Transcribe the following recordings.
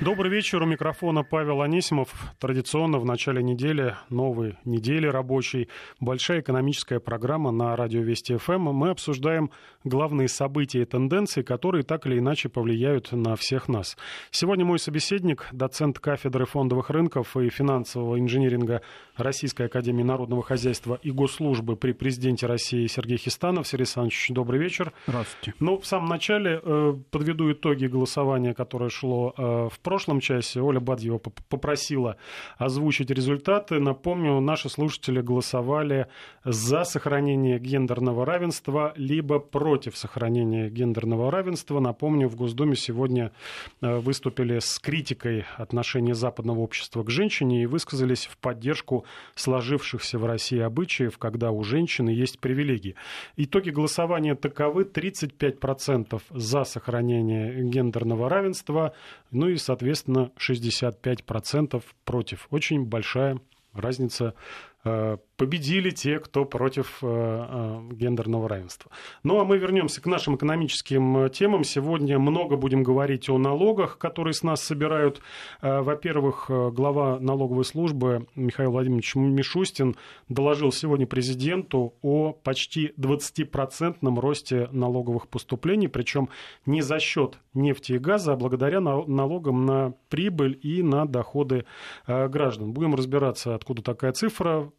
Добрый вечер. У микрофона Павел Анисимов. Традиционно в начале недели, новой недели рабочей, большая экономическая программа на радио Вести ФМ. Мы обсуждаем главные события и тенденции, которые так или иначе повлияют на всех нас. Сегодня мой собеседник, доцент кафедры фондовых рынков и финансового инжиниринга Российской Академии Народного Хозяйства и Госслужбы при президенте России Сергей Хистанов. Сергей Александрович, добрый вечер. Здравствуйте. Ну, в самом начале э, подведу итоги голосования, которое шло э, в прошлом часе Оля Бадьева попросила озвучить результаты. Напомню, наши слушатели голосовали за сохранение гендерного равенства, либо против сохранения гендерного равенства. Напомню, в Госдуме сегодня э, выступили с критикой отношения западного общества к женщине и высказались в поддержку сложившихся в России обычаев, когда у женщины есть привилегии. Итоги голосования таковы. 35% за сохранение гендерного равенства, ну и, соответственно, соответственно, 65% против. Очень большая разница Э, победили те, кто против э, э, гендерного равенства. Ну а мы вернемся к нашим экономическим темам. Сегодня много будем говорить о налогах, которые с нас собирают. Во-первых, глава налоговой службы Михаил Владимирович Мишустин доложил сегодня президенту о почти 20% росте налоговых поступлений, причем не за счет нефти и газа, а благодаря налогам на прибыль и на доходы граждан. Будем разбираться, откуда такая цифра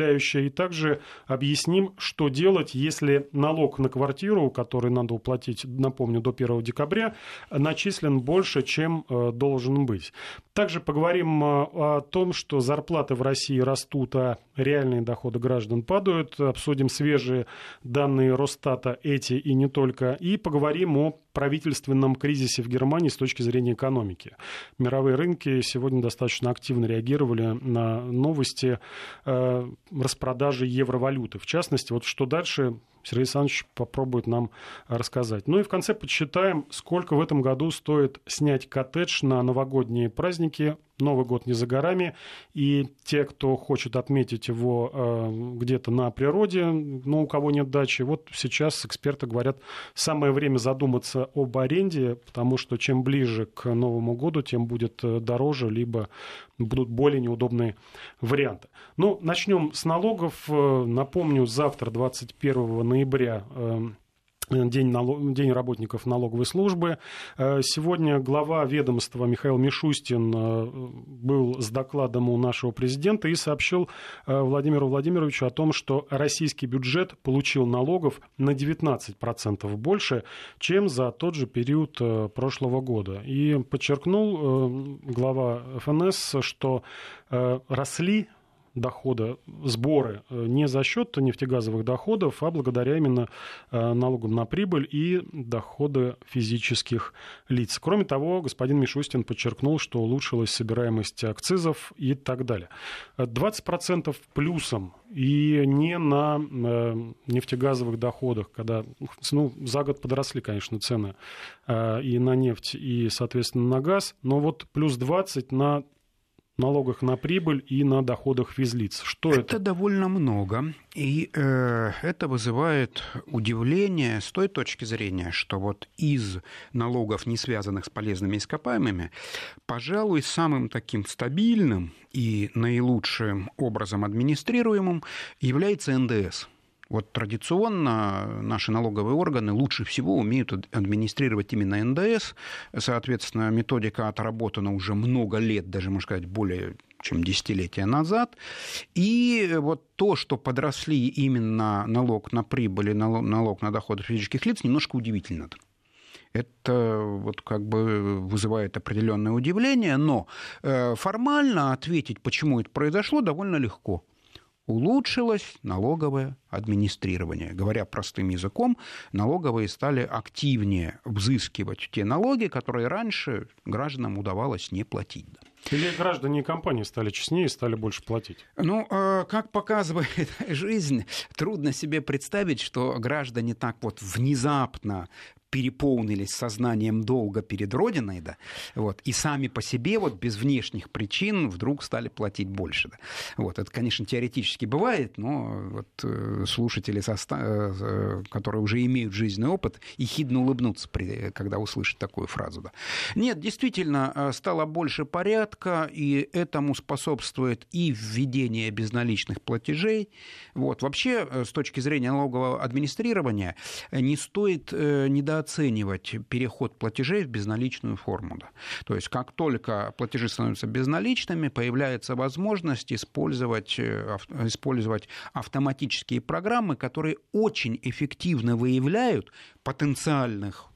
впечатляющая. И также объясним, что делать, если налог на квартиру, который надо уплатить, напомню, до 1 декабря, начислен больше, чем э, должен быть. Также поговорим э, о том, что зарплаты в России растут, а реальные доходы граждан падают. Обсудим свежие данные Росстата, эти и не только. И поговорим о правительственном кризисе в Германии с точки зрения экономики. Мировые рынки сегодня достаточно активно реагировали на новости э, распродажи евровалюты. В частности, вот что дальше Сергей Александрович попробует нам рассказать. Ну и в конце подсчитаем, сколько в этом году стоит снять коттедж на новогодние праздники Новый год не за горами, и те, кто хочет отметить его э, где-то на природе, но у кого нет дачи, вот сейчас эксперты говорят, самое время задуматься об аренде, потому что чем ближе к Новому году, тем будет э, дороже, либо будут более неудобные варианты. Ну, начнем с налогов. Э, напомню, завтра, 21 ноября, День, налог... День работников налоговой службы. Э, сегодня глава ведомства Михаил Мишустин э, был с докладом у нашего президента и сообщил э, Владимиру Владимировичу о том, что российский бюджет получил налогов на 19% больше, чем за тот же период прошлого года. И подчеркнул глава ФНС, что росли дохода, сборы э, не за счет нефтегазовых доходов, а благодаря именно э, налогам на прибыль и доходы физических лиц. Кроме того, господин Мишустин подчеркнул, что улучшилась собираемость акцизов и так далее. 20% плюсом и не на э, нефтегазовых доходах, когда ну, за год подросли, конечно, цены и на нефть, и, соответственно, на газ, но вот плюс 20 на налогах на прибыль и на доходах физлиц. Что это? Это довольно много, и э, это вызывает удивление с той точки зрения, что вот из налогов, не связанных с полезными ископаемыми, пожалуй, самым таким стабильным и наилучшим образом администрируемым является НДС – вот традиционно наши налоговые органы лучше всего умеют администрировать именно НДС. Соответственно, методика отработана уже много лет, даже, можно сказать, более чем десятилетия назад. И вот то, что подросли именно налог на прибыль и налог на доходы физических лиц, немножко удивительно. Это вот как бы вызывает определенное удивление, но э, формально ответить, почему это произошло, довольно легко улучшилось налоговое администрирование. Говоря простым языком, налоговые стали активнее взыскивать те налоги, которые раньше гражданам удавалось не платить. Или граждане и компании стали честнее и стали больше платить? Ну, э, как показывает жизнь, трудно себе представить, что граждане так вот внезапно переполнились сознанием долга перед Родиной, да, вот, и сами по себе вот без внешних причин вдруг стали платить больше. Да. Вот, это, конечно, теоретически бывает, но вот э, слушатели, э, которые уже имеют жизненный опыт, и хидно улыбнутся, когда услышат такую фразу. Да. Нет, действительно, э, стало больше порядка, и этому способствует и введение безналичных платежей. Вот. Вообще, с точки зрения налогового администрирования, не стоит недооценивать недооценивать переход платежей в безналичную форму. Да. То есть как только платежи становятся безналичными, появляется возможность использовать, э, использовать автоматические программы, которые очень эффективно выявляют потенциальных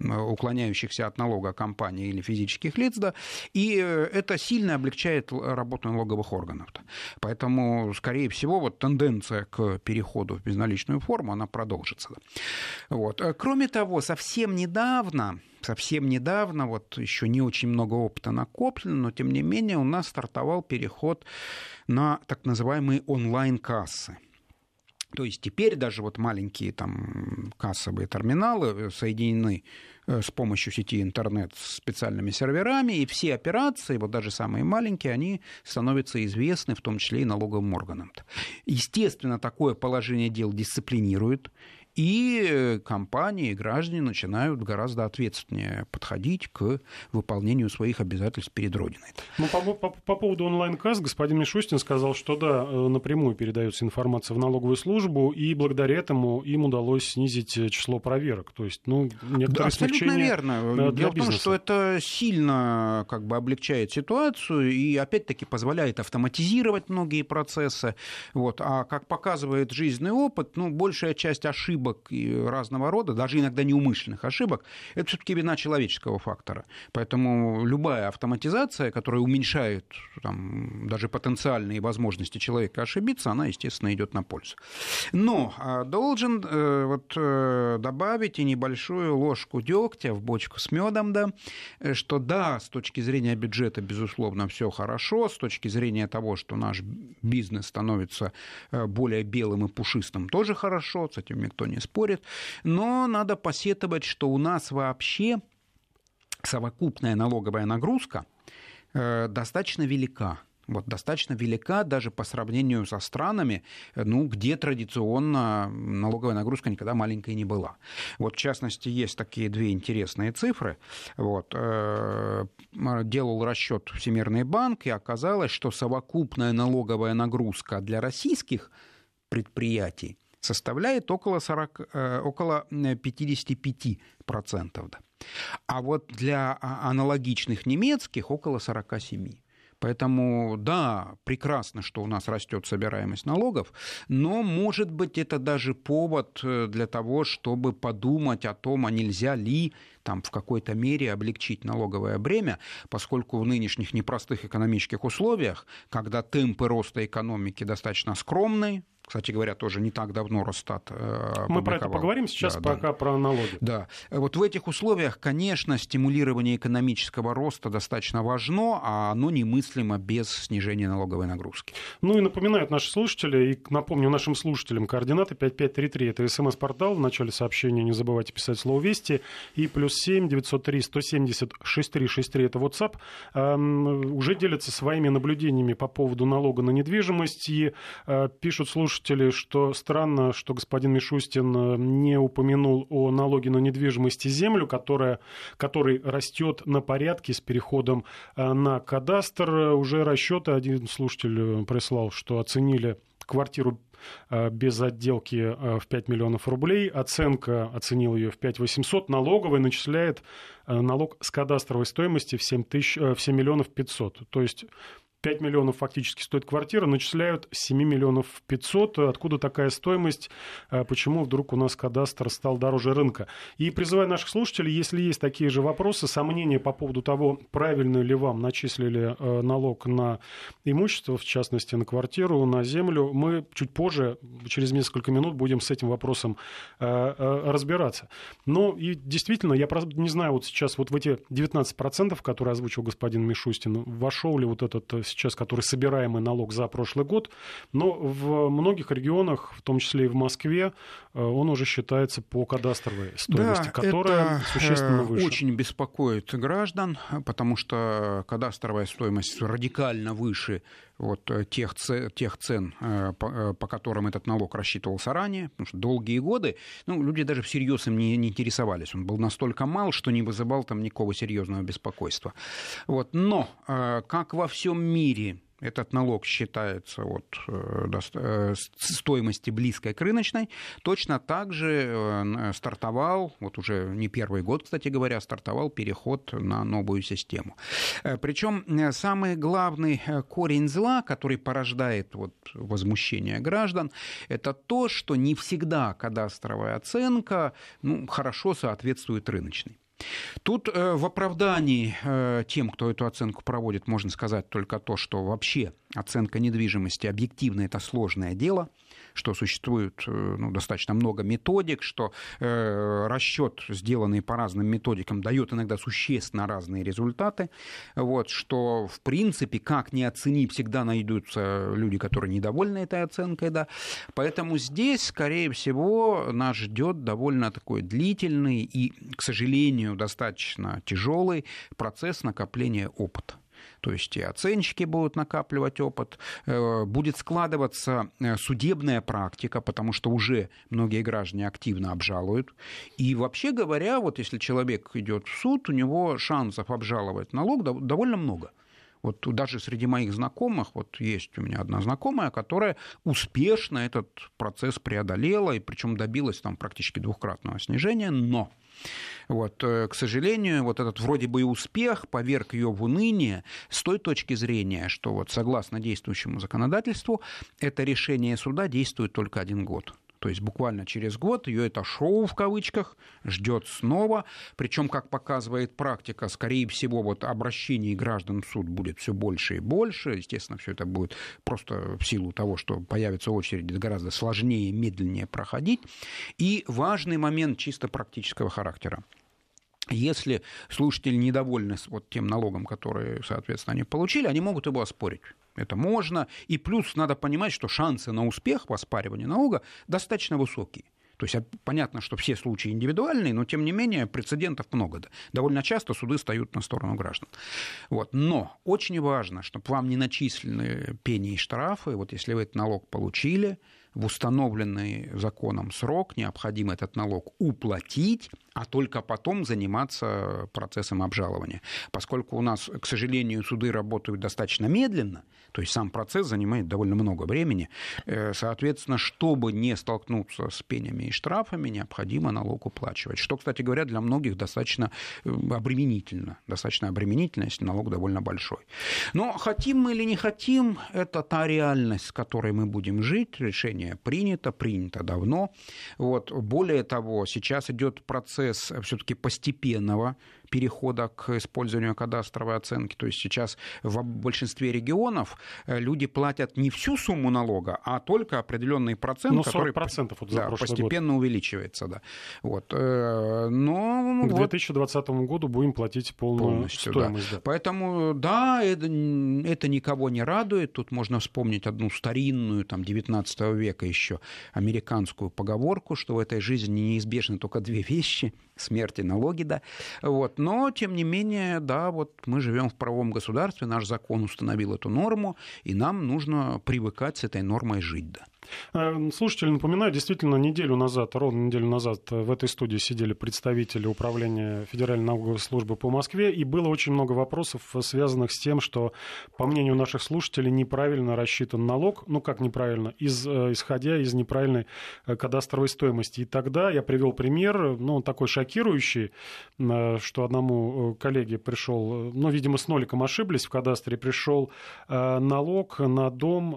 уклоняющихся от налога компаний или физических лиц, да, и э, это сильно облегчает работу налоговых органов. Да. Поэтому, скорее всего, вот тенденция к переходу в безналичную форму, она продолжится. Вот. Э, кроме того, совсем недавно, совсем недавно, вот еще не очень много опыта накоплено, но тем не менее у нас стартовал переход на так называемые онлайн-кассы. То есть теперь даже вот маленькие там кассовые терминалы э, соединены э, с помощью сети интернет с специальными серверами, и все операции, вот даже самые маленькие, они становятся известны, в том числе и налоговым органам. Естественно, такое положение дел дисциплинирует, и компании, и граждане начинают гораздо ответственнее подходить к выполнению своих обязательств перед Родиной. Ну, по, по, по поводу онлайн-касс господин Мишустин сказал, что да, э, напрямую передается информация в налоговую службу, и благодаря этому им удалось снизить э, число проверок. То есть, ну, некоторые Абсолютно верно. Для Дело бизнеса. в том, что это сильно как бы облегчает ситуацию и, опять-таки, позволяет автоматизировать многие процессы. Вот. А как показывает жизненный опыт, ну, большая часть ошибок ошибок разного рода, даже иногда неумышленных ошибок, это все-таки вина человеческого фактора. Поэтому любая автоматизация, которая уменьшает там, даже потенциальные возможности человека ошибиться, она, естественно, идет на пользу. Но а, должен э, вот, э, добавить и небольшую ложку дегтя в бочку с медом, да, что да, с точки зрения бюджета, безусловно, все хорошо, с точки зрения того, что наш бизнес становится э, более белым и пушистым, тоже хорошо, с этим никто не спорит, но надо посетовать, что у нас вообще совокупная налоговая нагрузка э, достаточно велика вот, достаточно велика даже по сравнению со странами, ну, где традиционно налоговая нагрузка никогда маленькой не была. Вот, в частности, есть такие две интересные цифры. Вот, э, делал расчет Всемирный банк, и оказалось, что совокупная налоговая нагрузка для российских предприятий составляет около, 40, э, около 55%. Да. А вот для а, аналогичных немецких около 47%. Поэтому, да, прекрасно, что у нас растет собираемость налогов, но, может быть, это даже повод э, для того, чтобы подумать о том, а нельзя ли там, в какой-то мере облегчить налоговое бремя, поскольку в нынешних непростых экономических условиях, когда темпы роста экономики достаточно скромные, кстати говоря, тоже не так давно Росстат э, Мы про это поговорим сейчас, да, пока да. про налоги. Да. Вот в этих условиях, конечно, стимулирование экономического роста достаточно важно, а оно немыслимо без снижения налоговой нагрузки. Ну и напоминают наши слушатели, и напомню нашим слушателям, координаты 5533, это смс-портал, в начале сообщения не забывайте писать слово «Вести», и плюс 7 903 170 6363, это WhatsApp, эм, уже делятся своими наблюдениями по поводу налога на недвижимость, и э, пишут слушатели, что странно, что господин Мишустин э, не упомянул о налоге на недвижимость и землю, которая, который растет на порядке с переходом э, на кадастр. Уже расчеты один слушатель прислал, что оценили квартиру без отделки в 5 миллионов рублей. Оценка оценил ее в 5 800. Налоговая начисляет налог с кадастровой стоимости в 7, тысяч, в 7 миллионов 500. То есть 5 миллионов фактически стоит квартира, начисляют 7 миллионов 500. Откуда такая стоимость? А почему вдруг у нас кадастр стал дороже рынка? И призываю наших слушателей, если есть такие же вопросы, сомнения по поводу того, правильно ли вам начислили э, налог на имущество, в частности на квартиру, на землю, мы чуть позже, через несколько минут, будем с этим вопросом э, э, разбираться. Но и действительно, я не знаю, вот сейчас вот в эти 19%, которые озвучил господин Мишустин, вошел ли вот этот сейчас, который собираемый налог за прошлый год, но в многих регионах, в том числе и в Москве, он уже считается по кадастровой стоимости, да, которая это существенно выше. очень беспокоит граждан, потому что кадастровая стоимость радикально выше вот тех, тех цен, по, по которым этот налог рассчитывался ранее, потому что долгие годы ну, люди даже всерьез им не, не интересовались. Он был настолько мал, что не вызывал там никакого серьезного беспокойства. Вот. Но, как во всем мире, этот налог считается от э, э, стоимости близкой к рыночной, точно так же э, стартовал, вот уже не первый год, кстати говоря, стартовал переход на новую систему. Причем самый главный корень зла, который порождает вот возмущение граждан, это то, что не всегда кадастровая оценка ну, хорошо соответствует рыночной. Тут э, в оправдании э, тем, кто эту оценку проводит, можно сказать только то, что вообще оценка недвижимости объективно это сложное дело – что существует э, ну, достаточно много методик, что э, расчет, сделанный по разным методикам, дает иногда существенно разные результаты, вот, что, в принципе, как не оцени, всегда найдутся люди, которые недовольны этой оценкой, да, поэтому здесь, скорее всего, нас ждет довольно такой длительный и, к сожалению, достаточно тяжелый процесс накопления опыта. То есть и оценщики будут накапливать опыт, э, будет складываться э, судебная практика, потому что уже многие граждане активно обжалуют. И вообще говоря, вот если человек идет в суд, у него шансов обжаловать налог довольно много. Вот даже среди моих знакомых, вот есть у меня одна знакомая, которая успешно этот процесс преодолела, и причем добилась там практически двухкратного снижения, но вот, э, к сожалению, вот этот вроде бы и успех поверг ее в уныние с той точки зрения, что вот согласно действующему законодательству это решение суда действует только один год. То есть буквально через год ее это шоу в кавычках ждет снова. Причем, как показывает практика, скорее всего, вот обращений граждан в суд будет все больше и больше. Естественно, все это будет просто в силу того, что появится очередь гораздо сложнее, медленнее проходить. И важный момент чисто практического характера. Если слушатели недовольны вот тем налогом, который, соответственно, они получили, они могут его оспорить. Это можно. И плюс надо понимать, что шансы на успех в оспаривании налога достаточно высокие. То есть понятно, что все случаи индивидуальные, но тем не менее прецедентов много. Довольно часто суды встают на сторону граждан. Вот. Но очень важно, чтобы вам не начислены пени и штрафы. Вот если вы этот налог получили, в установленный законом срок необходимо этот налог уплатить, а только потом заниматься процессом обжалования. Поскольку у нас, к сожалению, суды работают достаточно медленно, то есть сам процесс занимает довольно много времени, э, соответственно, чтобы не столкнуться с пенями и штрафами, необходимо налог уплачивать. Что, кстати говоря, для многих достаточно э, обременительно. Достаточно обременительно, если налог довольно большой. Но хотим мы или не хотим, это та реальность, с которой мы будем жить. Решение принято, принято давно. Вот. Более того, сейчас идет процесс все-таки постепенного перехода к использованию кадастровой оценки. То есть сейчас в большинстве регионов э, люди платят не всю сумму налога, а только определенный процент, ну, который вот да, постепенно год. увеличивается. Да. Вот. Э, но, к 2020 вот, году будем платить полную полностью, стоимость. Да. Да. Поэтому, да, это, это никого не радует. Тут можно вспомнить одну старинную, там, 19 века еще американскую поговорку, что в этой жизни неизбежны только две вещи – смерть и налоги, да. Вот. Но, тем не менее, да, вот мы живем в правом государстве, наш закон установил эту норму, и нам нужно привыкать с этой нормой жить, да. Э, слушатели, напоминаю, действительно, неделю назад, ровно неделю назад в этой студии сидели представители Управления Федеральной налоговой службы по Москве, и было очень много вопросов, связанных с тем, что, по мнению наших слушателей, неправильно рассчитан налог, ну как неправильно, из, э, исходя из неправильной э, кадастровой стоимости. И тогда я привел пример, ну, такой шокирующий, что одному коллеге пришел, ну, видимо, с ноликом ошиблись в кадастре, пришел налог на дом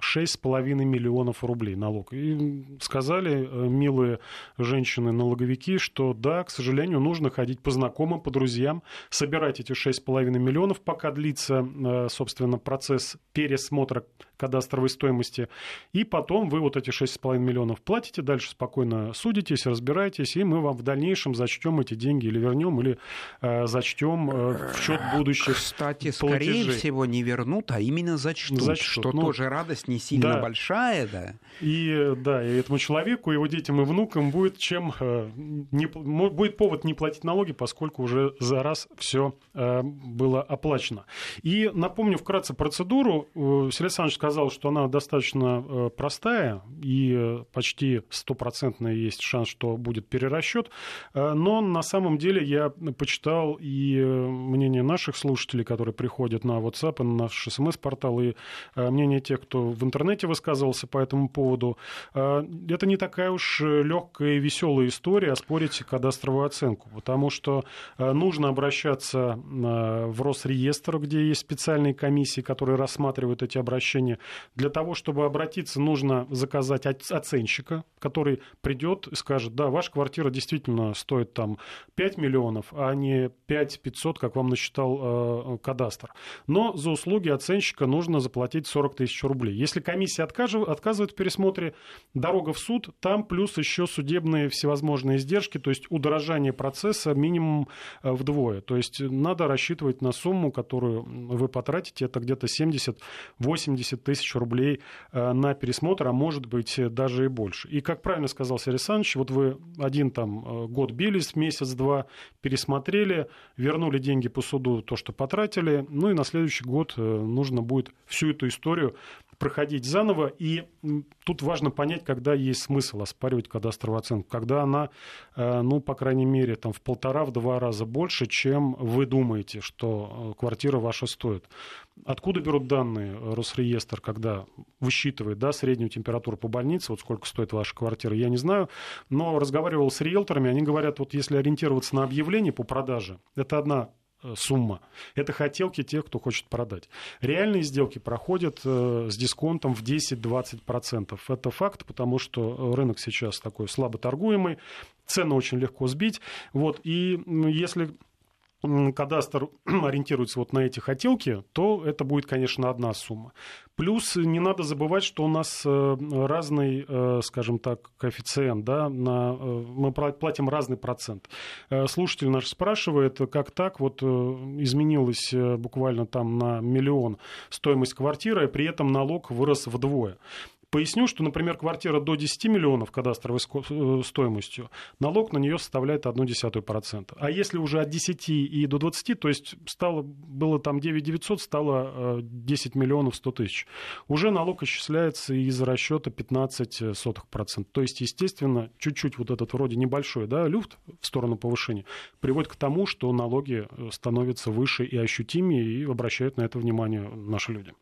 6,5 миллионов миллионов рублей налог. И сказали э, милые женщины-налоговики, что да, к сожалению, нужно ходить по знакомым, по друзьям, собирать эти 6,5 миллионов, пока длится, э, собственно, процесс пересмотра кадастровой стоимости. И потом вы вот эти 6,5 миллионов платите, дальше спокойно судитесь, разбираетесь, и мы вам в дальнейшем зачтем эти деньги или вернем, или э, зачтем э, в счет будущих Кстати, платежей. скорее всего, не вернут, а именно зачтут, зачтут. что ну, тоже радость не сильно да. большая. Да. И да, и этому человеку, его детям и внукам будет чем э, не, будет повод не платить налоги, поскольку уже за раз все э, было оплачено. И напомню вкратце процедуру. Э, Сергей Александрович сказал, что она достаточно э, простая и почти стопроцентный есть шанс, что будет перерасчет. Но на самом деле я почитал и мнение наших слушателей, которые приходят на WhatsApp, и на наш смс-портал, и мнение тех, кто в интернете высказывался по этому поводу. Это не такая уж легкая и веселая история оспорить кадастровую оценку, потому что нужно обращаться в Росреестр, где есть специальные комиссии, которые рассматривают эти обращения. Для того, чтобы обратиться, нужно заказать оценщика, который придет и скажет, да, ваша квартира действительно стоит там 5 миллионов, а не 5 500, как вам насчитал э, кадастр. Но за услуги оценщика нужно заплатить 40 тысяч рублей. Если комиссия отказывает в пересмотре, дорога в суд, там плюс еще судебные всевозможные издержки, то есть удорожание процесса минимум э, вдвое. То есть надо рассчитывать на сумму, которую вы потратите, это где-то 70-80 тысяч рублей э, на пересмотр, а может быть даже и больше. И, как правильно сказал Сергей Александрович, вот вы один там э, год бились, месяц-два пересмотрели, вернули деньги по суду, то, что потратили, ну и на следующий год э, нужно будет всю эту историю проходить заново. И тут важно понять, когда есть смысл оспаривать кадастровую оценку. Когда она, э, ну, по крайней мере, там, в полтора-два раза больше, чем вы думаете, что э, квартира ваша стоит. Откуда берут данные Росреестр, когда высчитывает да, среднюю температуру по больнице, вот сколько стоит ваша квартира, я не знаю. Но разговаривал с риэлторами, они говорят, вот если ориентироваться на объявление по продаже, это одна Э, сумма. Это хотелки тех, кто хочет продать. Реальные сделки проходят э, с дисконтом в 10-20%. Это факт, потому что рынок сейчас такой слабо торгуемый, цены очень легко сбить. Вот, и если кадастр ориентируется вот на эти хотелки, то это будет, конечно, одна сумма. Плюс не надо забывать, что у нас э, разный, э, скажем так, коэффициент, да, на, э, мы платим разный процент. Слушатель наш спрашивает, как так, вот изменилась буквально там на миллион стоимость квартиры, и при этом налог вырос вдвое. Поясню, что, например, квартира до 10 миллионов кадастровой э, стоимостью, налог на нее составляет 0,1%. А если уже от 10 и до 20, то есть стало, было там 9 900, стало 10 э, миллионов 100 тысяч, уже налог исчисляется из расчета 15%. То есть, естественно, чуть-чуть вот этот вроде небольшой да, люфт в сторону повышения приводит к тому, что налоги э, становятся выше и ощутимее, и обращают на это внимание наши люди.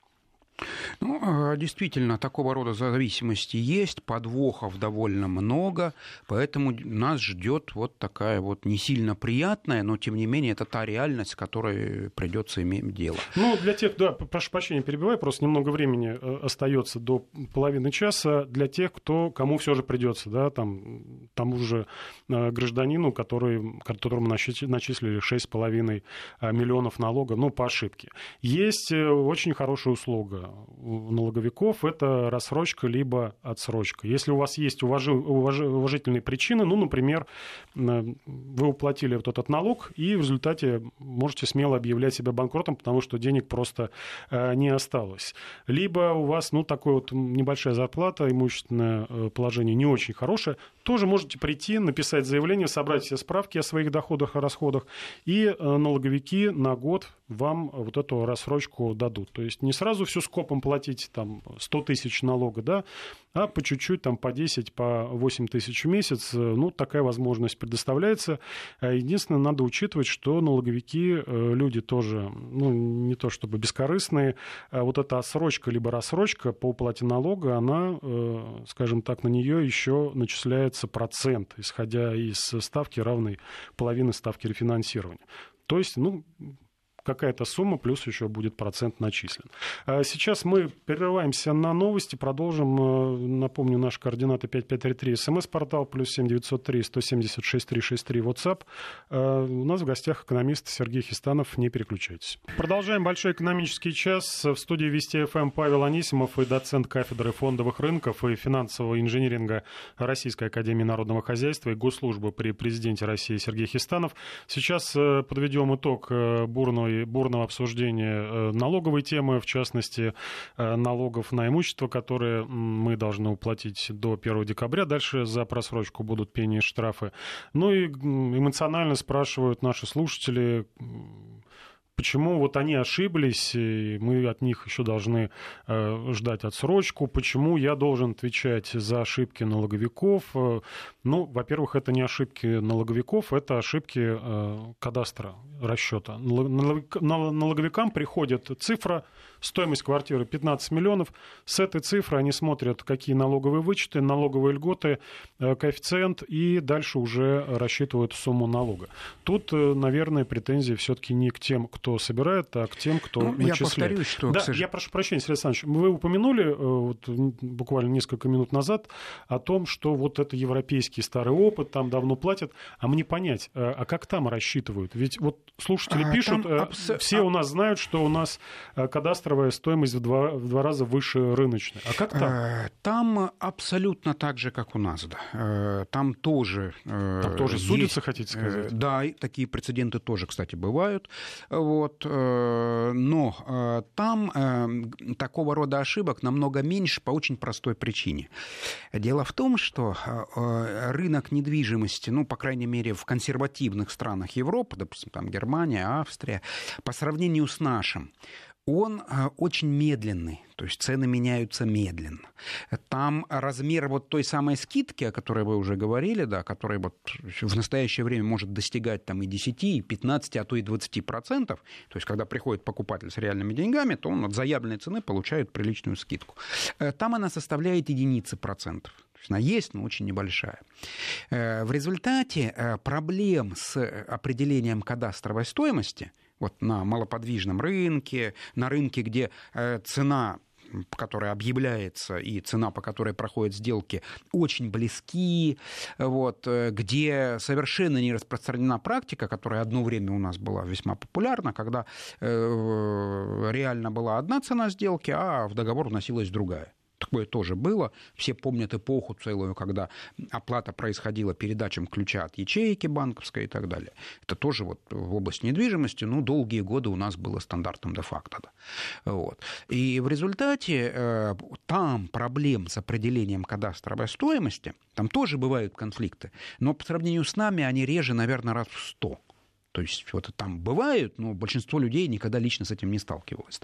Ну, а, действительно, такого рода зависимости есть, подвохов довольно много, поэтому нас ждет вот такая вот не сильно приятная, но тем не менее это та реальность, с которой придется иметь дело. Ну, для тех, да, прошу прощения, перебиваю, просто немного времени э, остается до половины часа для тех, кто, кому все же придется, да, там, тому же э, гражданину, который, которому начислили 6,5 э, миллионов налога, ну, по ошибке. Есть очень хорошая услуга у налоговиков это рассрочка либо отсрочка. Если у вас есть уважи, уважи, уважительные причины, ну, например, вы уплатили вот этот налог, и в результате можете смело объявлять себя банкротом, потому что денег просто э, не осталось. Либо у вас, ну, такая вот небольшая зарплата, имущественное э, положение не очень хорошее, тоже можете прийти, написать заявление, собрать все справки о своих доходах и расходах, и э, налоговики на год вам вот эту рассрочку дадут. То есть не сразу всю скопом платить там 100 тысяч налога, да, а по чуть-чуть там по 10, по 8 тысяч в месяц. Ну, такая возможность предоставляется. А единственное, надо учитывать, что налоговики э, люди тоже, ну, не то чтобы бескорыстные, а вот эта отсрочка либо рассрочка по уплате налога, она, э, скажем так, на нее еще начисляется процент, исходя из ставки равной половины ставки рефинансирования. То есть, ну, какая-то сумма, плюс еще будет процент начислен. А сейчас мы прерываемся на новости, продолжим. Э, напомню, наши координаты 5533, смс-портал, плюс 7903 176 363, WhatsApp. У нас в гостях экономист Сергей Хистанов. Не переключайтесь. Продолжаем большой экономический час. В студии Вести ФМ Павел Анисимов и доцент кафедры фондовых рынков и финансового инжиниринга Российской Академии Народного Хозяйства и Госслужбы при президенте России Сергей Хистанов. Сейчас э, подведем итог э, бурной, бурного обсуждения э, налоговой темы, в частности, налогов на имущество, которые мы должны уплатить до 1 декабря. Дальше за просрочку будут пени и штрафы. Ну и эмоционально спрашивают наши слушатели, почему вот они ошиблись, и мы от них еще должны э, ждать отсрочку, почему я должен отвечать за ошибки налоговиков. Э, ну, во-первых, это не ошибки налоговиков, это ошибки э, кадастра расчета. Налоговикам приходит цифра, стоимость квартиры 15 миллионов. С этой цифры они смотрят, какие налоговые вычеты, налоговые льготы, э, коэффициент, и дальше уже рассчитывают сумму налога. Тут, э, наверное, претензии все-таки не к тем, кто собирает, а к тем, кто ну, начисляет. Я повторюсь, что... Да, я прошу прощения, Сергей Александрович, вы упомянули э, вот, буквально несколько минут назад о том, что вот это европейский старый опыт, там давно платят, а мне понять, а как там рассчитывают? Ведь вот слушатели а, пишут, абс... все а... у нас знают, что у нас кадастр кадастровая стоимость в два, в два раза выше рыночной. А как там? Э, там абсолютно так же, как у нас. Да. Э, там тоже... Э, там тоже есть, судятся, хотите сказать? Да, такие прецеденты тоже, кстати, бывают. Вот. Но там такого рода ошибок намного меньше по очень простой причине. Дело в том, что рынок недвижимости, ну, по крайней мере, в консервативных странах Европы, допустим, там Германия, Австрия, по сравнению с нашим, он э, очень медленный, то есть цены меняются медленно. Там размер вот той самой скидки, о которой вы уже говорили, да, которая вот в настоящее время может достигать там и 10, и 15, а то и 20 процентов, то есть когда приходит покупатель с реальными деньгами, то он от заявленной цены получает приличную скидку. Э, там она составляет единицы процентов. Она есть, но очень небольшая. Э, в результате проблем с определением кадастровой стоимости – вот на малоподвижном рынке, на рынке, где э, цена которая объявляется, и цена, по которой проходят сделки, очень близки, вот, э, где совершенно не распространена практика, которая одно время у нас была весьма популярна, когда э, реально была одна цена сделки, а в договор вносилась другая. Такое тоже было. Все помнят эпоху целую, когда оплата происходила передачам ключа от ячейки банковской и так далее. Это тоже вот в области недвижимости, ну, долгие годы у нас было стандартом де-факто. Вот. И в результате э, там проблем с определением кадастровой стоимости, там тоже бывают конфликты, но по сравнению с нами они реже, наверное, раз в сто. То есть вот там бывают, но большинство людей никогда лично с этим не сталкивалось.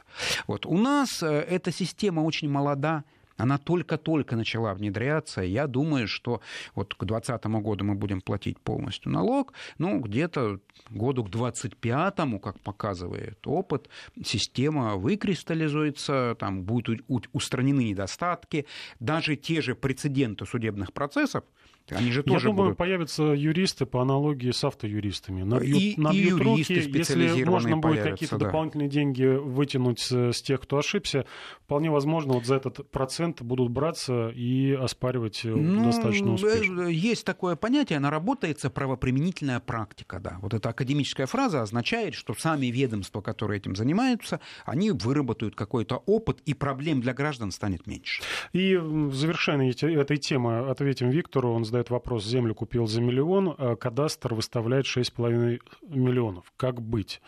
Вот. У нас э, эта система очень молода, она только-только начала внедряться. Я думаю, что вот к 2020 году мы будем платить полностью налог. Ну, где-то году к 2025, как показывает опыт, система выкристаллизуется, там будут устранены недостатки. Даже те же прецеденты судебных процессов, они же тоже Я думаю, будут... появятся юристы по аналогии с автоюристами. Набьют, и, набьют и руки, если можно будет какие-то да. дополнительные деньги вытянуть с тех, кто ошибся, вполне возможно, вот за этот процент будут браться и оспаривать э, ну, достаточно успешно. Э, есть такое понятие, она работается правоприменительная практика. Да. Вот эта академическая фраза означает, что сами ведомства, которые этим занимаются, они выработают какой-то опыт, и проблем для граждан станет меньше. И в завершении этой темы ответим Виктору. Он задает задает вопрос, землю купил за миллион, а кадастр выставляет 6,5 миллионов. Как быть?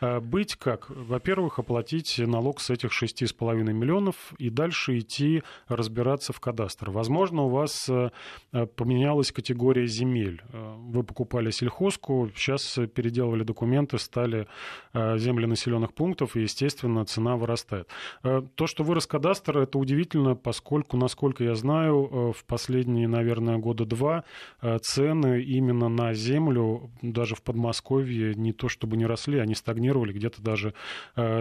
А быть как? Во-первых, оплатить налог с этих 6,5 миллионов и дальше идти разбираться в кадастр. Возможно, у вас э, поменялась категория земель. Э, вы покупали сельхозку, сейчас переделывали документы, стали э, земли населенных пунктов, и, естественно, цена вырастает. То, что вырос кадастр, это удивительно, поскольку, насколько я знаю, в последние, наверное, года два 2022 цены именно на землю даже в Подмосковье не то чтобы не росли, они стагнировали, где-то даже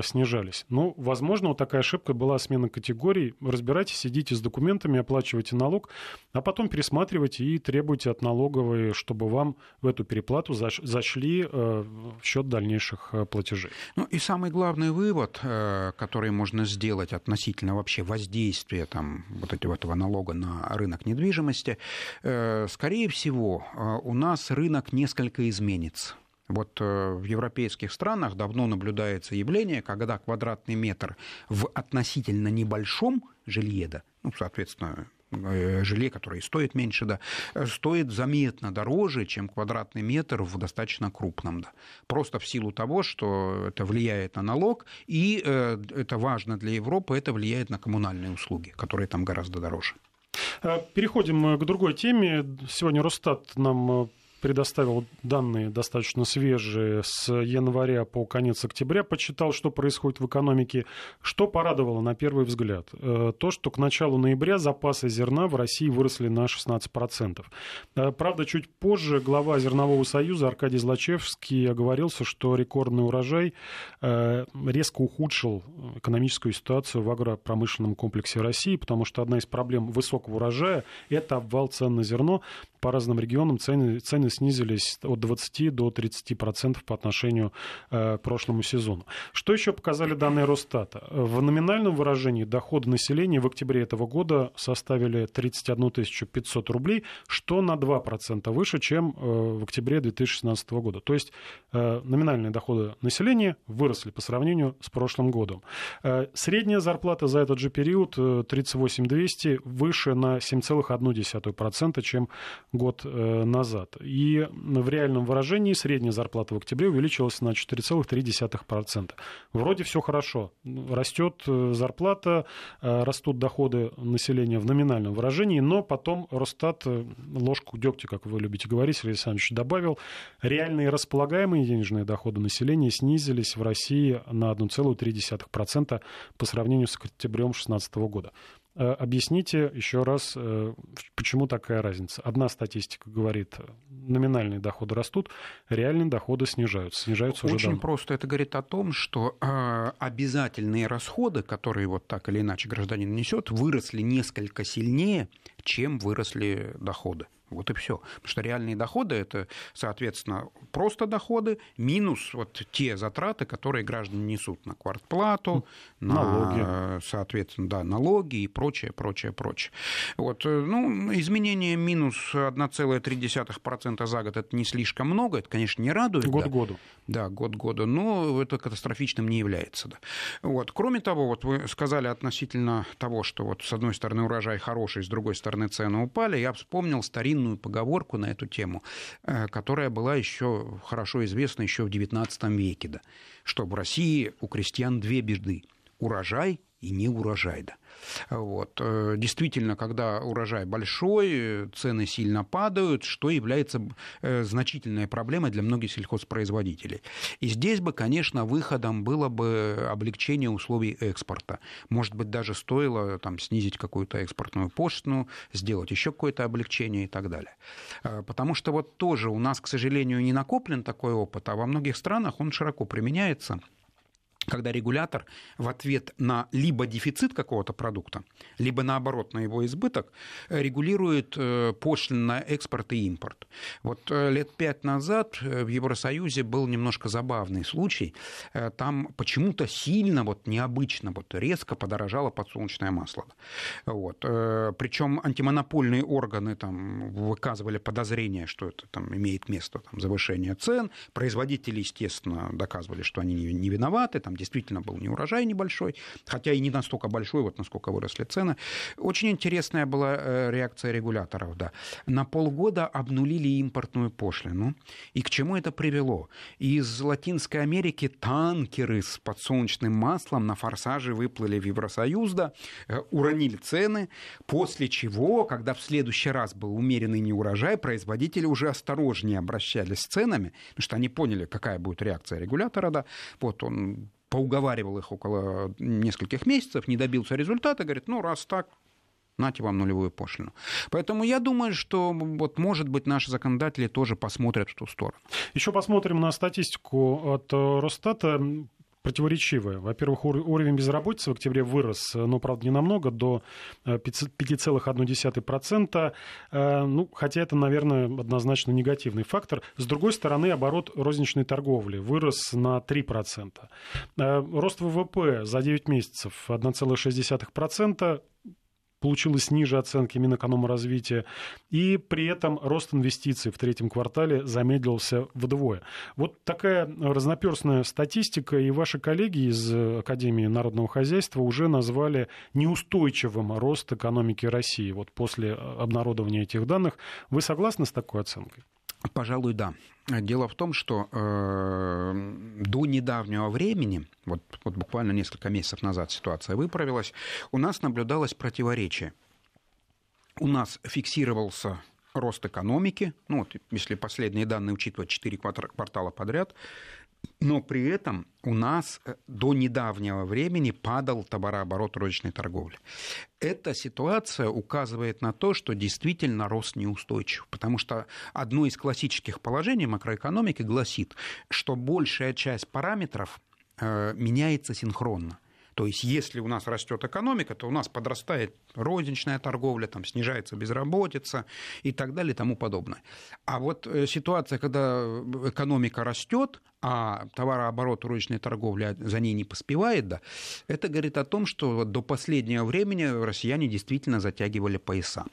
снижались. Ну, возможно, вот такая ошибка была смена категорий. Разбирайтесь, сидите с документами, оплачивайте налог, а потом пересматривайте и требуйте от налоговой, чтобы вам в эту переплату зашли в счет дальнейших платежей. Ну и самый главный вывод, который можно сделать относительно вообще воздействия там, вот этого налога на рынок недвижимости, скорее всего, у нас рынок несколько изменится. Вот э, в европейских странах давно наблюдается явление, когда квадратный метр в относительно небольшом жилье, да, ну, соответственно, э, жилье, которое стоит меньше, да, э, стоит заметно дороже, чем квадратный метр в достаточно крупном. Да. Просто в силу того, что это влияет на налог, и это важно для Европы, это влияет на коммунальные услуги, которые там гораздо дороже. Переходим к другой теме. Сегодня Росстат нам предоставил данные достаточно свежие с января по конец октября, почитал, что происходит в экономике. Что порадовало на первый взгляд? Э, то, что к началу ноября запасы зерна в России выросли на 16%. Э, правда, чуть позже глава Зернового союза Аркадий Злачевский оговорился, что рекордный урожай э, резко ухудшил экономическую ситуацию в агропромышленном комплексе России, потому что одна из проблем высокого урожая – это обвал цен на зерно. По разным регионам цены, цены цены снизились от 20 до 30 процентов по отношению э, к прошлому сезону. Что еще показали данные Росстата? В номинальном выражении доходы населения в октябре этого года составили 31 500 рублей, что на 2 процента выше, чем э, в октябре 2016 года. То есть э, номинальные доходы населения выросли по сравнению с прошлым годом. Средняя зарплата за этот же период 38 200 выше на 7,1%, чем год назад. В реальном выражении средняя зарплата в октябре увеличилась на 4,3%. Вроде все хорошо. Растет э, зарплата, э, растут доходы населения в номинальном выражении, но потом Росстат э, ложку дегтя, как вы любите говорить, Сергей Александрович, добавил. Реальные располагаемые денежные доходы населения снизились в России на 1,3% по сравнению с октябрем 2016 года. Э, объясните еще раз, э, почему такая разница. Одна статистика говорит, номинальные доходы растут, реальные доходы снижаются. Снижаются Очень уже давно. просто. Это говорит о том, что э, обязательные расходы, которые вот так или иначе гражданин несет, выросли несколько сильнее, чем выросли доходы. Вот и все. Потому что реальные доходы это, соответственно, просто доходы минус вот те затраты, которые граждане несут на квартплату, налоги. на, соответственно, да, налоги и прочее, прочее, прочее. Вот, э, ну, изменение минус 1,3% за год это не слишком много, это, конечно, не радует. Год да. году. Да, год года, но это катастрофичным не является. Да. Вот. Кроме того, вот вы сказали относительно того, что вот с одной стороны урожай хороший, с другой стороны цены упали, я вспомнил старинный старинную поговорку на эту тему, э, которая была еще хорошо известна еще в XIX веке, да, что в России у крестьян две беды – урожай и не урожай. Да. Вот. Э, действительно, когда урожай большой, цены сильно падают, что является э, значительной проблемой для многих сельхозпроизводителей. И здесь бы, конечно, выходом было бы облегчение условий экспорта. Может быть, даже стоило там, снизить какую-то экспортную пошлину, сделать еще какое-то облегчение и так далее. Э, потому что вот тоже у нас, к сожалению, не накоплен такой опыт, а во многих странах он широко применяется – когда регулятор в ответ на либо дефицит какого-то продукта, либо наоборот на его избыток, регулирует э, пошлины на экспорт и импорт. Вот э, лет пять назад э, в Евросоюзе был немножко забавный случай. Там почему-то сильно, вот необычно, вот резко подорожало подсолнечное масло. Вот. Причем антимонопольные органы там выказывали подозрение, что это там имеет место там, завышение цен. Производители, естественно, доказывали, что они не виноваты, там действительно был не урожай небольшой, хотя и не настолько большой, вот насколько выросли цены. Очень интересная была э, реакция регуляторов, да. На полгода обнулили импортную пошлину. И к чему это привело? Из Латинской Америки танкеры с подсолнечным маслом на форсаже выплыли в Евросоюз, да, э, уронили цены, после чего, когда в следующий раз был умеренный неурожай, производители уже осторожнее обращались с ценами, потому что они поняли, какая будет реакция регулятора, да, вот он поуговаривал их около нескольких месяцев, не добился результата, говорит, ну, раз так, нате вам нулевую пошлину. Поэтому я думаю, что вот, может быть, наши законодатели тоже посмотрят в ту сторону. Еще посмотрим на статистику от э, Росстата противоречивая. Во-первых, уровень безработицы в октябре вырос, но, правда, не намного, до 5,1%. Э, ну, хотя это, наверное, однозначно негативный фактор. С другой стороны, оборот розничной торговли вырос на 3%. Э, рост ВВП за 9 месяцев 1,6% получилось ниже оценки Минэкономразвития, и при этом рост инвестиций в третьем квартале замедлился вдвое. Вот такая разноперстная статистика, и ваши коллеги из Академии народного хозяйства уже назвали неустойчивым рост экономики России вот после обнародования этих данных. Вы согласны с такой оценкой? Пожалуй, да. Дело в том, что э, до недавнего времени, вот, вот буквально несколько месяцев назад ситуация выправилась, у нас наблюдалось противоречие. У нас фиксировался рост экономики, ну вот если последние данные учитывать 4 квартала подряд, но при этом у нас э, до недавнего времени падал товарооборот розничной торговли. Эта ситуация указывает на то, что действительно рост неустойчив, потому что одно из классических положений макроэкономики гласит, что большая часть параметров э, меняется синхронно. То есть, если у нас растет экономика, то у нас подрастает розничная торговля, там снижается безработица и так далее и тому подобное. А вот э, ситуация, когда экономика растет, а товарооборот розничной торговли за ней не поспевает, да, это говорит о том, что до последнего времени россияне действительно затягивали пояса.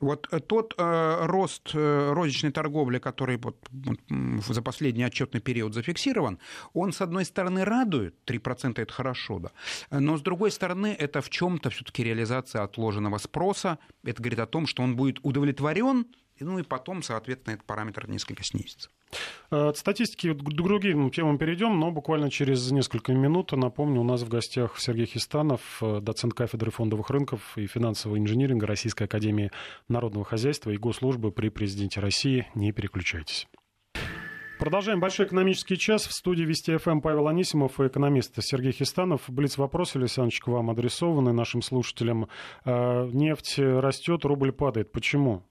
Вот тот э, рост э, розничной торговли, который вот, за последний отчетный период зафиксирован, он, с одной стороны, радует, 3% это хорошо, да, но, с другой стороны, это в чем-то все-таки реализация отложенного спроса, это говорит о том, что он будет удовлетворен, ну и потом, соответственно, этот параметр несколько снизится. Э, от статистики к другим темам перейдем, но буквально через несколько минут. Напомню, у нас в гостях Сергей Хистанов, э, доцент кафедры фондовых рынков и финансового инжиниринга Российской академии народного хозяйства и госслужбы при президенте России. Не переключайтесь. Продолжаем большой экономический час. В студии Вести ФМ Павел Анисимов и экономист Сергей Хистанов. Блиц вопрос, Александрович, к вам адресованы нашим слушателям. Э, нефть растет, рубль падает. Почему?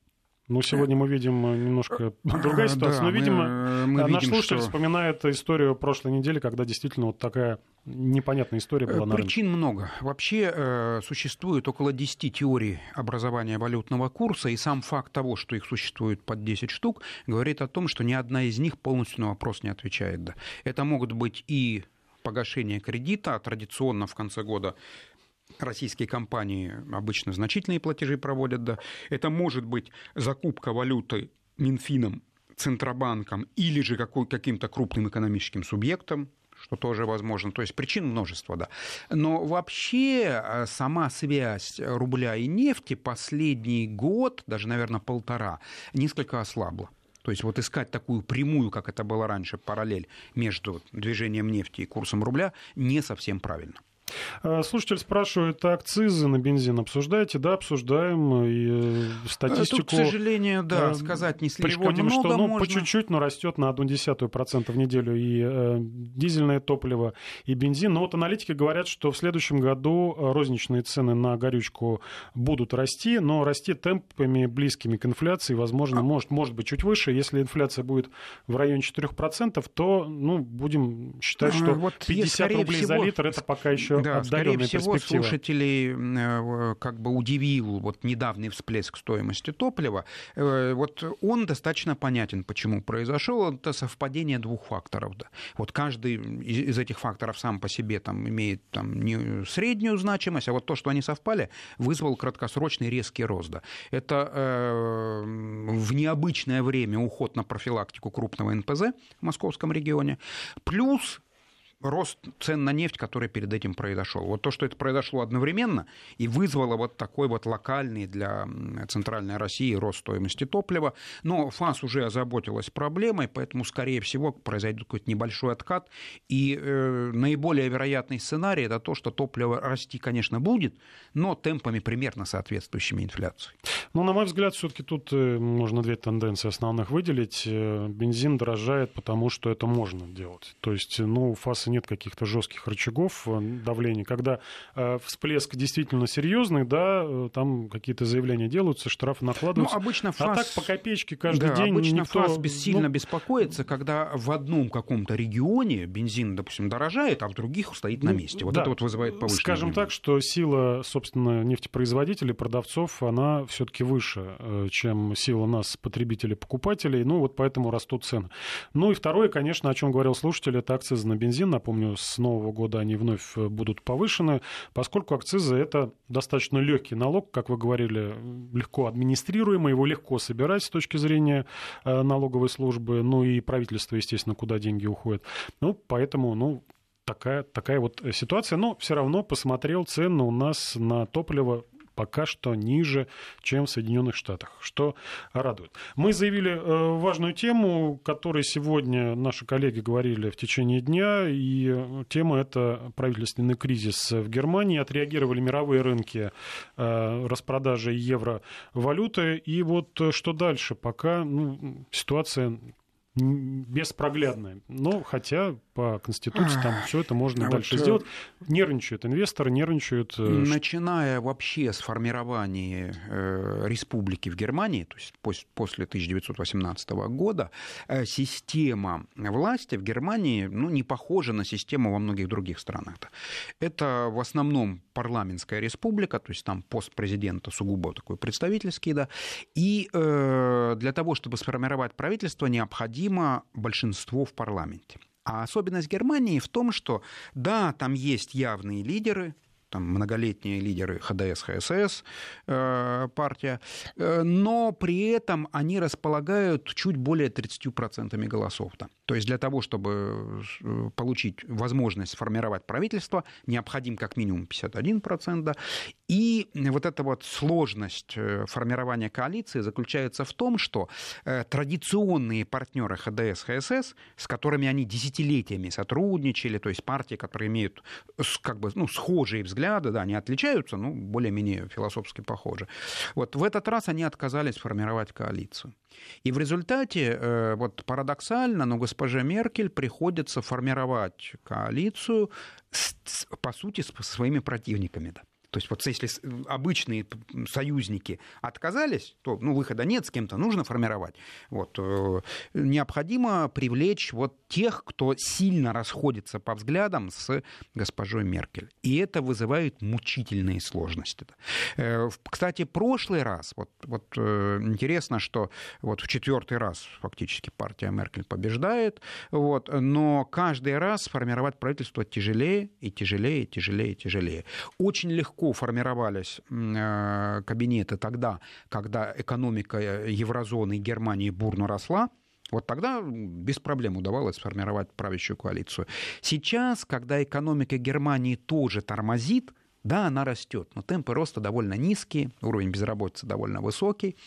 Ну, сегодня мы видим э, немножко э, другая ситуация, да, но, видимо, мы, мы наш видим, слушатель что... вспоминает историю прошлой недели, когда действительно вот такая непонятная история была на Причин рынке. много. Вообще э, существует около 10 теорий образования валютного курса, и сам факт того, что их существует под 10 штук, говорит о том, что ни одна из них полностью на вопрос не отвечает. Да. Это могут быть и погашение кредита, а традиционно в конце года российские компании обычно значительные платежи проводят, да. Это может быть закупка валюты Минфином, Центробанком или же какой, каким-то крупным экономическим субъектом, что тоже возможно. То есть причин множество, да. Но вообще э, сама связь рубля и нефти последний год, даже, наверное, полтора, несколько ослабла. То есть вот искать такую прямую, как это было раньше, параллель между движением нефти и курсом рубля не совсем правильно. Э, слушатель спрашивает, а акцизы на бензин обсуждаете? Да, обсуждаем. И э, статистику... Тут, к сожалению, да, э, сказать не слишком много что, ну, можно. по чуть-чуть, но растет на процента в неделю и э, дизельное топливо, и бензин. Но вот аналитики говорят, что в следующем году розничные цены на горючку будут расти, но расти темпами близкими к инфляции, возможно, а. может, может быть чуть выше. Если инфляция будет в районе 4%, то ну, будем считать, что вот 50 рублей всего... за литр это пока еще да, скорее всего, слушателей э, как бы удивил вот недавний всплеск стоимости топлива. Э, вот он достаточно понятен, почему произошел. Это совпадение двух факторов. Да. Вот каждый из этих факторов сам по себе там, имеет там, не среднюю значимость, а вот то, что они совпали, вызвал краткосрочный резкий рост. Да. Это э, в необычное время уход на профилактику крупного НПЗ в московском регионе, плюс рост цен на нефть, который перед этим произошел. Вот то, что это произошло одновременно и вызвало вот такой вот локальный для Центральной России рост стоимости топлива. Но ФАС уже озаботилась проблемой, поэтому, скорее всего, произойдет какой-то небольшой откат. И э, наиболее вероятный сценарий это то, что топливо расти, конечно, будет, но темпами примерно соответствующими инфляции. Ну, на мой взгляд, все-таки тут э, можно две тенденции основных выделить. Э, бензин дорожает, потому что это можно делать. То есть, ну, ФАС кажется, нет каких-то жестких рычагов давления. Когда всплеск действительно серьезный, да, там какие-то заявления делаются, штрафы накладываются. Ну, обычно ФАС... А так по копеечке каждый да, день обычно никто... ФАС сильно ну... беспокоится, когда в одном каком-то регионе бензин, допустим, дорожает, а в других стоит на ну, месте. Вот да. это вот вызывает повышенное Скажем внимание. так, что сила, собственно, нефтепроизводителей, продавцов, она все-таки выше, э, чем сила нас, потребителей, покупателей. Ну, вот поэтому растут цены. Ну и второе, конечно, о чем говорил слушатель, это акцизы на бензин. Напомню, с нового года они вновь э, будут повышены, поскольку акцизы это достаточно легкий налог, как вы говорили, легко администрируемый, его легко собирать с точки зрения э, налоговой службы, ну и правительство, естественно, куда деньги уходят. Ну, поэтому, ну, такая, такая вот ситуация. Но все равно посмотрел цены у нас на топливо пока что ниже, чем в Соединенных Штатах, что радует. Мы заявили э, важную тему, которой сегодня наши коллеги говорили в течение дня, и тема это правительственный кризис в Германии. Отреагировали мировые рынки э, распродажи евро-валюты. И вот что дальше? Пока ну, ситуация беспроглядная. Но хотя по Конституции там все это можно а дальше вот, э, сделать. Нервничают инвесторы, нервничают... Э, начиная вообще с формирования э, республики в Германии, то есть пос, после 1918 года, э, система власти в Германии ну, не похожа на систему во многих других странах. Это в основном парламентская республика, то есть там пост президента сугубо такой представительский, да, и э, для того, чтобы сформировать правительство, необходимо большинство в парламенте. А особенность Германии в том, что да, там есть явные лидеры, там многолетние лидеры ХДС, ХСС э, партия, э, но при этом они располагают чуть более 30% голосов. Там. То есть для того, чтобы э, получить возможность сформировать правительство, необходим как минимум 51%. Да, и вот эта вот сложность формирования коалиции заключается в том, что традиционные партнеры ХДС, ХСС, с которыми они десятилетиями сотрудничали, то есть партии, которые имеют как бы, ну, схожие взгляды, взгляды, да, они отличаются, но более-менее философски похожи. Вот в этот раз они отказались формировать коалицию. И в результате, э, вот парадоксально, но госпоже Меркель приходится формировать коалицию, с, по сути, с своими противниками. Да. То есть вот если обычные союзники отказались, то ну, выхода нет, с кем-то нужно формировать. Вот, э, необходимо привлечь вот тех, кто сильно расходится по взглядам с госпожой Меркель. И это вызывает мучительные сложности. Э, кстати, прошлый раз, вот, вот э, интересно, что вот в четвертый раз фактически партия Меркель побеждает, вот, но каждый раз сформировать правительство тяжелее и тяжелее, и тяжелее, и тяжелее. Очень легко легко формировались э, кабинеты тогда, когда экономика еврозоны и Германии бурно росла, вот тогда без проблем удавалось сформировать правящую коалицию. Сейчас, когда экономика Германии тоже тормозит, да, она растет, но темпы роста довольно низкие, уровень безработицы довольно высокий,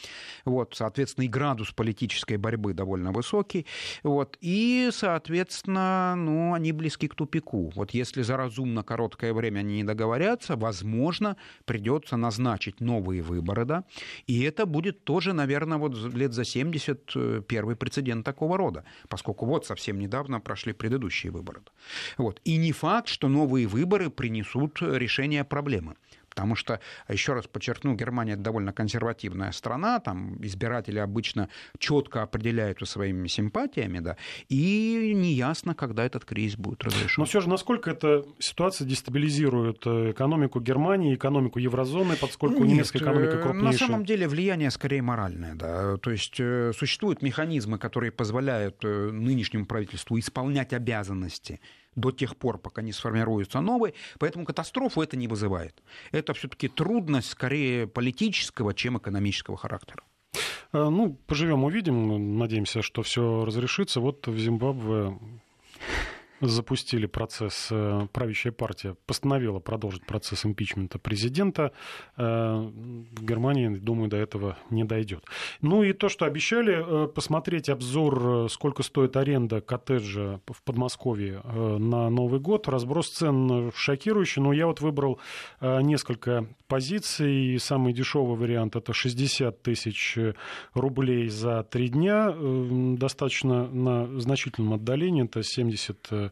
вот, соответственно, и градус политической борьбы довольно высокий, вот, и, соответственно, ну, они близки к тупику. Вот если за разумно короткое время они не договорятся, возможно, придется назначить новые выборы, да, и это будет тоже, наверное, вот лет за 70 э, первый прецедент такого рода, поскольку вот совсем недавно прошли предыдущие выборы. Вот. И не факт, что новые выборы принесут решение решения проблемы. Потому что, еще раз подчеркну, Германия это довольно консервативная страна, там избиратели обычно четко определяются своими симпатиями, да, и неясно, когда этот кризис будет разрешен. Но все же, насколько эта ситуация дестабилизирует э, экономику Германии, экономику еврозоны, поскольку Нет, немецкая экономика э, крупнейшая? На самом деле влияние скорее моральное, да, то есть э, существуют механизмы, которые позволяют нынешнему правительству исполнять обязанности до тех пор, пока не сформируется новый. Поэтому катастрофу это не вызывает. Это все-таки трудность скорее политического, чем экономического характера. Э, ну, поживем, увидим. Надеемся, что все разрешится. Вот в Зимбабве запустили процесс, э, правящая партия постановила продолжить процесс импичмента президента. Э, в Германии, думаю, до этого не дойдет. Ну и то, что обещали, э, посмотреть обзор, сколько стоит аренда коттеджа в Подмосковье на Новый год. Разброс цен шокирующий, но я вот выбрал несколько позиций. Самый дешевый вариант это 60 тысяч рублей за три дня. Достаточно на значительном отдалении, это 70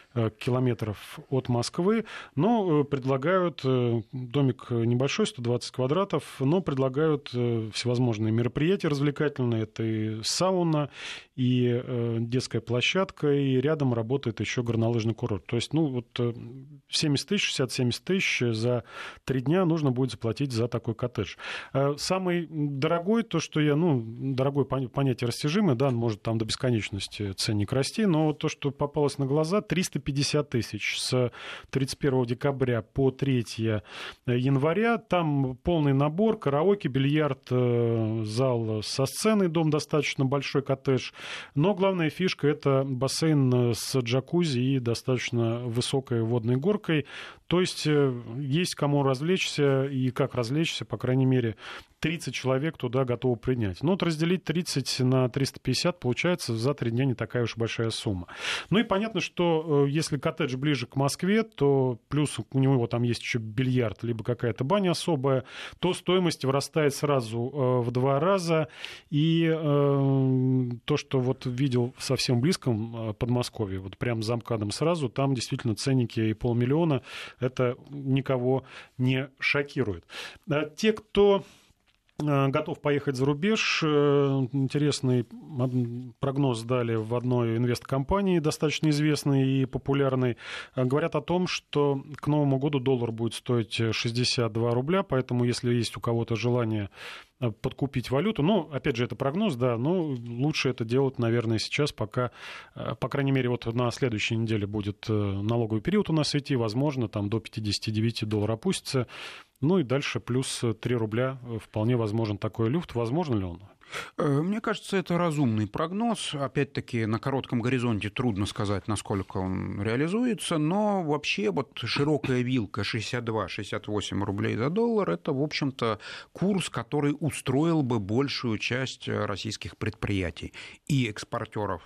километров от Москвы, но предлагают, домик небольшой, 120 квадратов, но предлагают всевозможные мероприятия развлекательные, это и сауна, и детская площадка, и рядом работает еще горнолыжный курорт. То есть, ну, вот 70 тысяч, 60-70 тысяч за три дня нужно будет заплатить за такой коттедж. Самый дорогой, то, что я, ну, дорогой понятие растяжимое, да, может там до бесконечности ценник расти, но то, что попалось на глаза, 350 тысяч с 31 декабря по 3 января. Там полный набор, караоке, бильярд, э, зал со сценой, дом достаточно большой, коттедж. Но главная фишка — это бассейн с джакузи и достаточно высокой водной горкой. То есть э, есть кому развлечься и как развлечься, по крайней мере, 30 человек туда готовы принять. Ну, вот разделить 30 на 350, получается, за три дня не такая уж большая сумма. Ну и понятно, что э, если коттедж ближе к Москве, то плюс у него там есть еще бильярд, либо какая-то баня особая, то стоимость вырастает сразу э, в два раза. И э, то, что вот видел в совсем близком Подмосковье, вот прям за МКАДом сразу, там действительно ценники и полмиллиона, это никого не шокирует. Те, кто Э, готов поехать за рубеж. Э, интересный прогноз дали в одной инвесткомпании, достаточно известной и популярной. Э, говорят о том, что к Новому году доллар будет стоить 62 рубля, поэтому если есть у кого-то желание подкупить валюту. Ну, опять же, это прогноз, да, но лучше это делать, наверное, сейчас, пока, по крайней мере, вот на следующей неделе будет налоговый период у нас идти, возможно, там до 59 долларов опустится. Ну и дальше плюс 3 рубля э, вполне возможен такой люфт. Возможно ли он? Э, мне кажется, это разумный прогноз. Опять-таки, на коротком горизонте трудно сказать, насколько он реализуется, но вообще вот широкая вилка 62-68 рублей за доллар – это, в общем-то, курс, который устроил бы большую часть российских предприятий и экспортеров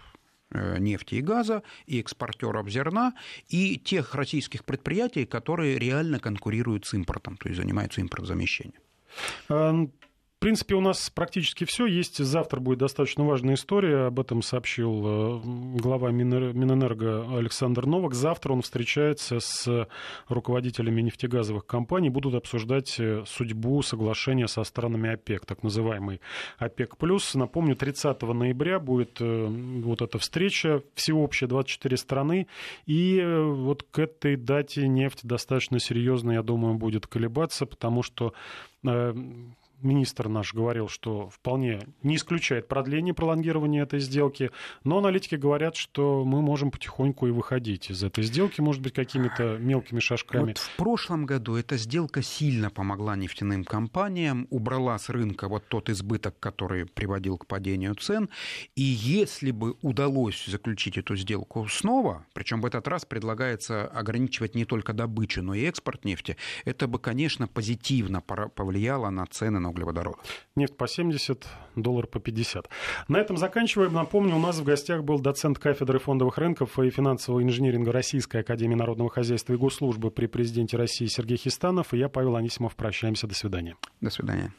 Э, нефти и газа, и экспортеров зерна, и тех российских предприятий, которые реально конкурируют с импортом, то есть занимаются импортзамещением. Принципе, у нас практически все. Есть завтра будет достаточно важная история. Об этом сообщил э, глава Минэнерго Александр Новак. Завтра он встречается с руководителями нефтегазовых компаний. Будут обсуждать э, судьбу соглашения со странами ОПЕК, так называемый ОПЕК+. Напомню, 30 ноября будет э, вот эта встреча всеобщая, 24 страны. И вот к этой дате нефть достаточно серьезно, я думаю, будет колебаться, потому что министр наш говорил, что вполне не исключает продление, пролонгирования этой сделки, но аналитики говорят, что мы можем потихоньку и выходить из этой сделки, может быть, какими-то мелкими шажками. Вот в прошлом году эта сделка сильно помогла нефтяным компаниям, убрала с рынка вот тот избыток, который приводил к падению цен, и если бы удалось заключить эту сделку снова, причем в этот раз предлагается ограничивать не только добычу, но и экспорт нефти, это бы, конечно, позитивно повлияло на цены на углеводородов. Нефть по 70, доллар по 50. На этом заканчиваем. Напомню, у нас в гостях был доцент кафедры фондовых рынков и финансового инжиниринга Российской Академии Народного Хозяйства и Госслужбы при президенте России Сергей Хистанов и я, Павел Анисимов. Прощаемся. До свидания. До свидания.